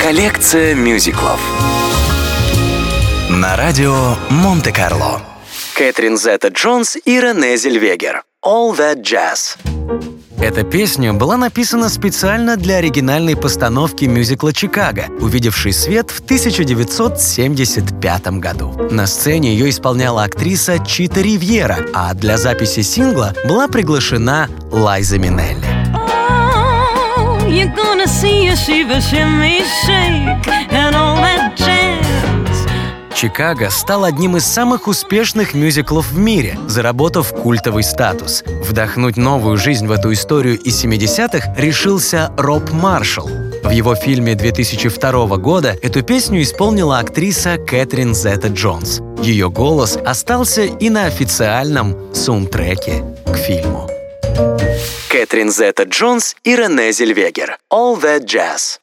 Коллекция мюзиклов на радио Монте-Карло. Кэтрин Зетта Джонс и Рене Зельвегер. All That Jazz. Эта песня была написана специально для оригинальной постановки мюзикла «Чикаго», увидевшей свет в 1975 году. На сцене ее исполняла актриса Чита Ривьера, а для записи сингла была приглашена Лайза Минелли. Чикаго стал одним из самых успешных мюзиклов в мире, заработав культовый статус. Вдохнуть новую жизнь в эту историю из 70-х решился Роб Маршалл. В его фильме 2002 года эту песню исполнила актриса Кэтрин Зетта Джонс. Ее голос остался и на официальном саундтреке к фильму. Кэтрин Зетта Джонс и Рене Зельвегер. All That Jazz.